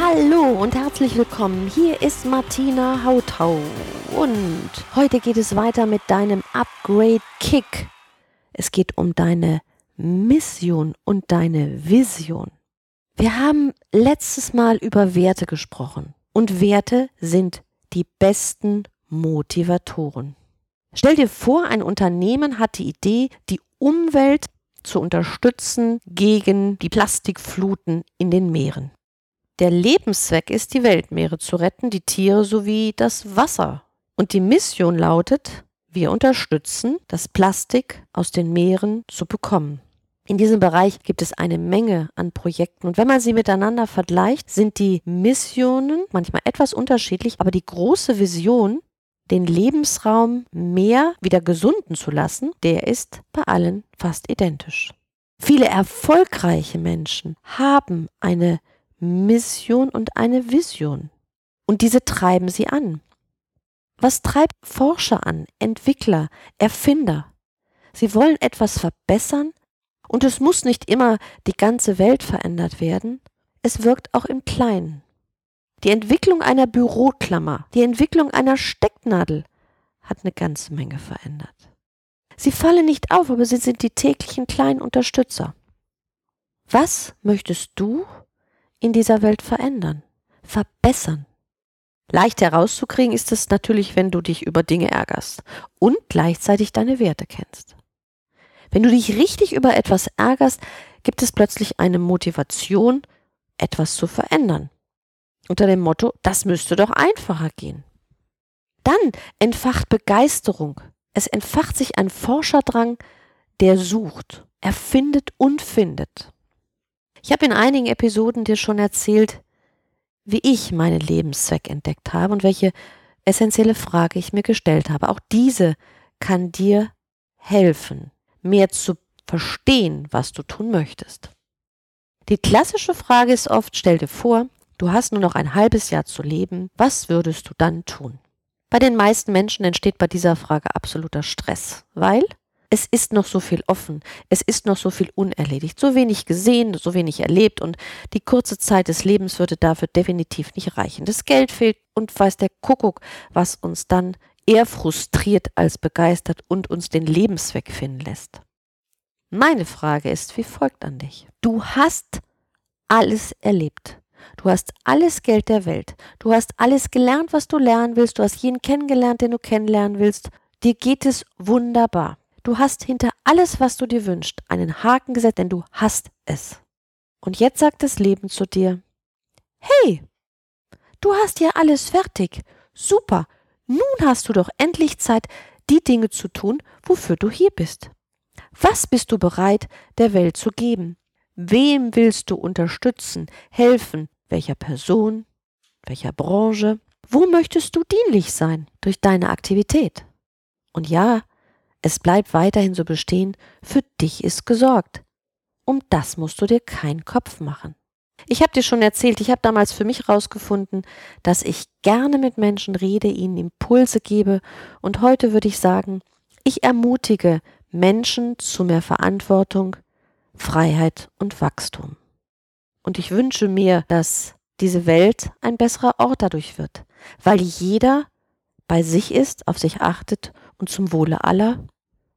Hallo und herzlich willkommen. Hier ist Martina Hautau und heute geht es weiter mit deinem Upgrade Kick. Es geht um deine Mission und deine Vision. Wir haben letztes Mal über Werte gesprochen und Werte sind die besten Motivatoren. Stell dir vor, ein Unternehmen hat die Idee, die Umwelt zu unterstützen gegen die Plastikfluten in den Meeren. Der Lebenszweck ist, die Weltmeere zu retten, die Tiere sowie das Wasser. Und die Mission lautet, wir unterstützen, das Plastik aus den Meeren zu bekommen. In diesem Bereich gibt es eine Menge an Projekten und wenn man sie miteinander vergleicht, sind die Missionen manchmal etwas unterschiedlich, aber die große Vision, den Lebensraum mehr wieder gesunden zu lassen, der ist bei allen fast identisch. Viele erfolgreiche Menschen haben eine Mission und eine Vision. Und diese treiben sie an. Was treibt Forscher an, Entwickler, Erfinder? Sie wollen etwas verbessern und es muss nicht immer die ganze Welt verändert werden, es wirkt auch im Kleinen. Die Entwicklung einer Büroklammer, die Entwicklung einer Stecknadel hat eine ganze Menge verändert. Sie fallen nicht auf, aber sie sind die täglichen kleinen Unterstützer. Was möchtest du in dieser Welt verändern, verbessern. Leicht herauszukriegen ist es natürlich, wenn du dich über Dinge ärgerst und gleichzeitig deine Werte kennst. Wenn du dich richtig über etwas ärgerst, gibt es plötzlich eine Motivation, etwas zu verändern. Unter dem Motto, das müsste doch einfacher gehen. Dann entfacht Begeisterung. Es entfacht sich ein Forscherdrang, der sucht, erfindet und findet. Ich habe in einigen Episoden dir schon erzählt, wie ich meinen Lebenszweck entdeckt habe und welche essentielle Frage ich mir gestellt habe. Auch diese kann dir helfen, mehr zu verstehen, was du tun möchtest. Die klassische Frage ist oft, stell dir vor, du hast nur noch ein halbes Jahr zu leben, was würdest du dann tun? Bei den meisten Menschen entsteht bei dieser Frage absoluter Stress, weil es ist noch so viel offen, es ist noch so viel unerledigt, so wenig gesehen, so wenig erlebt und die kurze Zeit des Lebens würde dafür definitiv nicht reichen. Das Geld fehlt und weiß der Kuckuck, was uns dann eher frustriert als begeistert und uns den Lebenszweck finden lässt. Meine Frage ist wie folgt an dich. Du hast alles erlebt. Du hast alles Geld der Welt. Du hast alles gelernt, was du lernen willst. Du hast jeden kennengelernt, den du kennenlernen willst. Dir geht es wunderbar. Du hast hinter alles, was du dir wünschst, einen Haken gesetzt, denn du hast es. Und jetzt sagt das Leben zu dir, hey, du hast ja alles fertig. Super. Nun hast du doch endlich Zeit, die Dinge zu tun, wofür du hier bist. Was bist du bereit, der Welt zu geben? Wem willst du unterstützen, helfen? Welcher Person? Welcher Branche? Wo möchtest du dienlich sein durch deine Aktivität? Und ja, es bleibt weiterhin so bestehen, für dich ist gesorgt. Um das musst du dir keinen Kopf machen. Ich habe dir schon erzählt, ich habe damals für mich herausgefunden, dass ich gerne mit Menschen rede, ihnen Impulse gebe und heute würde ich sagen, ich ermutige Menschen zu mehr Verantwortung, Freiheit und Wachstum. Und ich wünsche mir, dass diese Welt ein besserer Ort dadurch wird, weil jeder bei sich ist, auf sich achtet und zum Wohle aller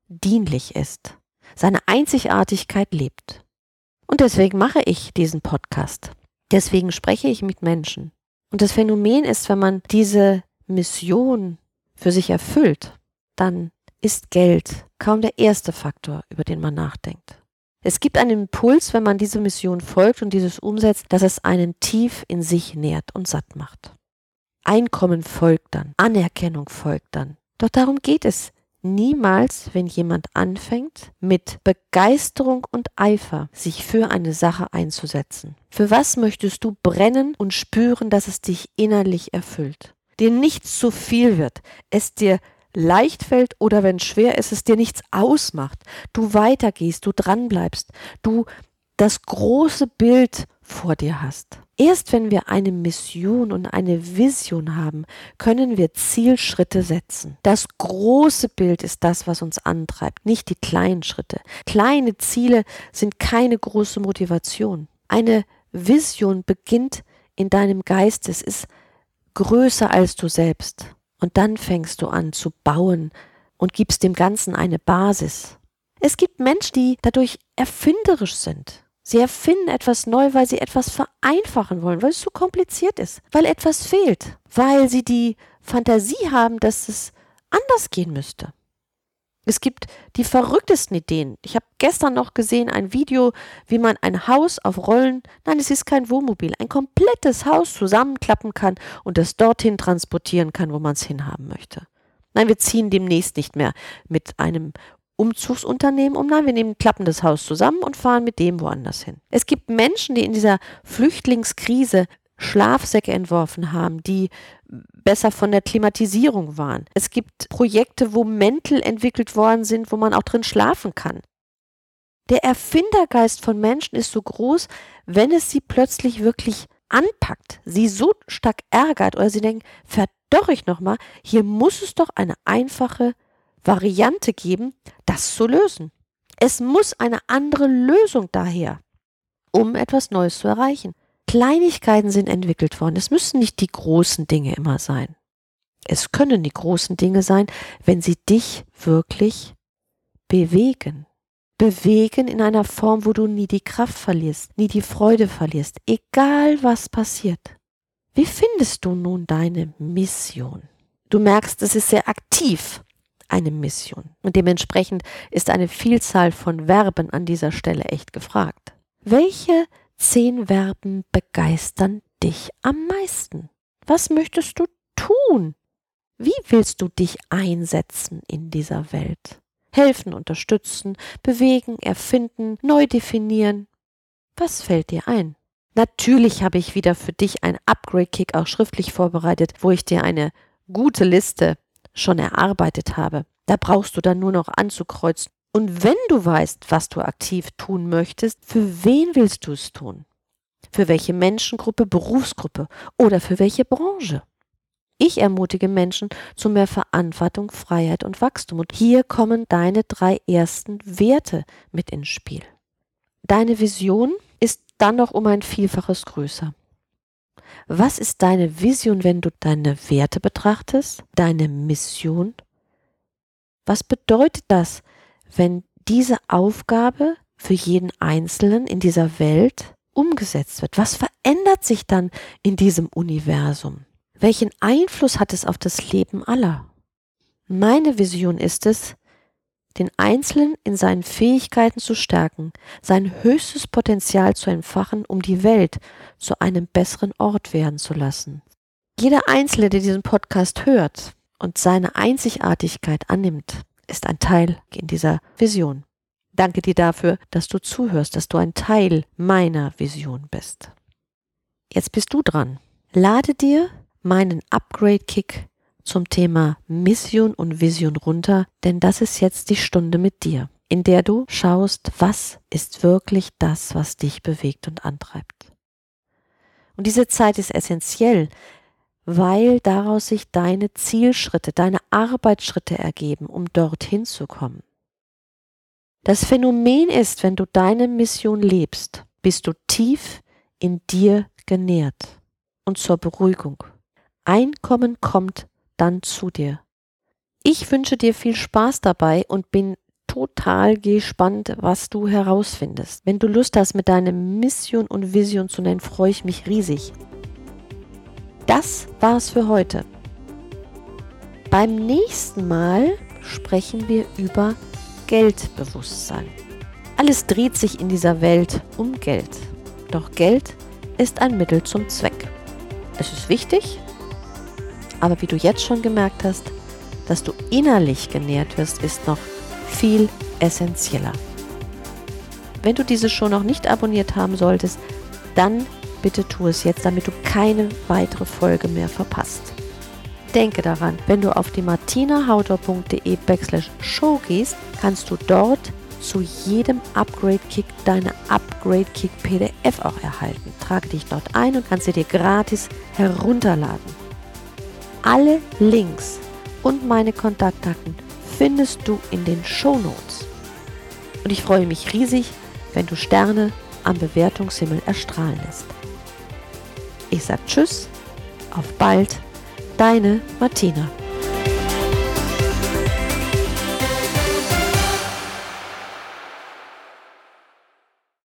dienlich ist, seine Einzigartigkeit lebt. Und deswegen mache ich diesen Podcast. Deswegen spreche ich mit Menschen. Und das Phänomen ist, wenn man diese Mission für sich erfüllt, dann ist Geld kaum der erste Faktor, über den man nachdenkt. Es gibt einen Impuls, wenn man diese Mission folgt und dieses umsetzt, dass es einen tief in sich nährt und satt macht. Einkommen folgt dann, Anerkennung folgt dann. Doch darum geht es niemals, wenn jemand anfängt, mit Begeisterung und Eifer sich für eine Sache einzusetzen. Für was möchtest du brennen und spüren, dass es dich innerlich erfüllt? dir nichts zu viel wird, es dir leicht fällt oder wenn schwer ist, es dir nichts ausmacht, du weitergehst, du dranbleibst, du das große Bild vor dir hast. Erst wenn wir eine Mission und eine Vision haben, können wir Zielschritte setzen. Das große Bild ist das, was uns antreibt, nicht die kleinen Schritte. Kleine Ziele sind keine große Motivation. Eine Vision beginnt in deinem Geist, es ist größer als du selbst. Und dann fängst du an zu bauen und gibst dem Ganzen eine Basis. Es gibt Menschen, die dadurch erfinderisch sind. Sie erfinden etwas neu, weil sie etwas vereinfachen wollen, weil es zu kompliziert ist, weil etwas fehlt, weil sie die Fantasie haben, dass es anders gehen müsste. Es gibt die verrücktesten Ideen. Ich habe gestern noch gesehen ein Video, wie man ein Haus auf Rollen, nein, es ist kein Wohnmobil, ein komplettes Haus zusammenklappen kann und es dorthin transportieren kann, wo man es hinhaben möchte. Nein, wir ziehen demnächst nicht mehr mit einem Umzugsunternehmen um. Nein, wir nehmen ein klappendes Haus zusammen und fahren mit dem woanders hin. Es gibt Menschen, die in dieser Flüchtlingskrise Schlafsäcke entworfen haben, die besser von der Klimatisierung waren. Es gibt Projekte, wo Mäntel entwickelt worden sind, wo man auch drin schlafen kann. Der Erfindergeist von Menschen ist so groß, wenn es sie plötzlich wirklich anpackt, sie so stark ärgert oder sie denken, verdorr ich nochmal, hier muss es doch eine einfache Variante geben, das zu lösen. Es muss eine andere Lösung daher, um etwas Neues zu erreichen. Kleinigkeiten sind entwickelt worden. Es müssen nicht die großen Dinge immer sein. Es können die großen Dinge sein, wenn sie dich wirklich bewegen. Bewegen in einer Form, wo du nie die Kraft verlierst, nie die Freude verlierst, egal was passiert. Wie findest du nun deine Mission? Du merkst, es ist sehr aktiv, eine Mission. Und dementsprechend ist eine Vielzahl von Verben an dieser Stelle echt gefragt. Welche zehn Verben begeistern dich am meisten? Was möchtest du tun? Wie willst du dich einsetzen in dieser Welt? Helfen, unterstützen, bewegen, erfinden, neu definieren. Was fällt dir ein? Natürlich habe ich wieder für dich ein Upgrade-Kick auch schriftlich vorbereitet, wo ich dir eine gute Liste schon erarbeitet habe. Da brauchst du dann nur noch anzukreuzen und wenn du weißt, was du aktiv tun möchtest, für wen willst du es tun? Für welche Menschengruppe, Berufsgruppe oder für welche Branche? Ich ermutige Menschen zu mehr Verantwortung, Freiheit und Wachstum. Und hier kommen deine drei ersten Werte mit ins Spiel. Deine Vision ist dann noch um ein Vielfaches größer. Was ist deine Vision, wenn du deine Werte betrachtest, deine Mission? Was bedeutet das, wenn diese Aufgabe für jeden Einzelnen in dieser Welt umgesetzt wird? Was verändert sich dann in diesem Universum? Welchen Einfluss hat es auf das Leben aller? Meine Vision ist es, den Einzelnen in seinen Fähigkeiten zu stärken, sein höchstes Potenzial zu entfachen, um die Welt zu einem besseren Ort werden zu lassen. Jeder Einzelne, der diesen Podcast hört und seine Einzigartigkeit annimmt, ist ein Teil in dieser Vision. Danke dir dafür, dass du zuhörst, dass du ein Teil meiner Vision bist. Jetzt bist du dran. Lade dir meinen Upgrade-Kick zum Thema Mission und Vision runter, denn das ist jetzt die Stunde mit dir, in der du schaust, was ist wirklich das, was dich bewegt und antreibt. Und diese Zeit ist essentiell, weil daraus sich deine Zielschritte, deine Arbeitsschritte ergeben, um dorthin zu kommen. Das Phänomen ist, wenn du deine Mission lebst, bist du tief in dir genährt und zur Beruhigung. Einkommen kommt dann zu dir. Ich wünsche dir viel Spaß dabei und bin total gespannt, was du herausfindest. Wenn du Lust hast, mit deiner Mission und Vision zu nennen, freue ich mich riesig. Das war's für heute. Beim nächsten Mal sprechen wir über Geldbewusstsein. Alles dreht sich in dieser Welt um Geld. Doch Geld ist ein Mittel zum Zweck. Es ist wichtig, aber wie du jetzt schon gemerkt hast, dass du innerlich genährt wirst, ist noch viel essentieller. Wenn du diese Show noch nicht abonniert haben solltest, dann bitte tu es jetzt, damit du keine weitere Folge mehr verpasst. Denke daran, wenn du auf die martinahautor.de backslash show gehst, kannst du dort zu jedem Upgrade Kick deine Upgrade Kick PDF auch erhalten. Trage dich dort ein und kannst sie dir gratis herunterladen. Alle Links und meine Kontaktdaten findest du in den Show Notes. Und ich freue mich riesig, wenn du Sterne am Bewertungshimmel erstrahlen lässt. Ich sage Tschüss, auf bald, deine Martina.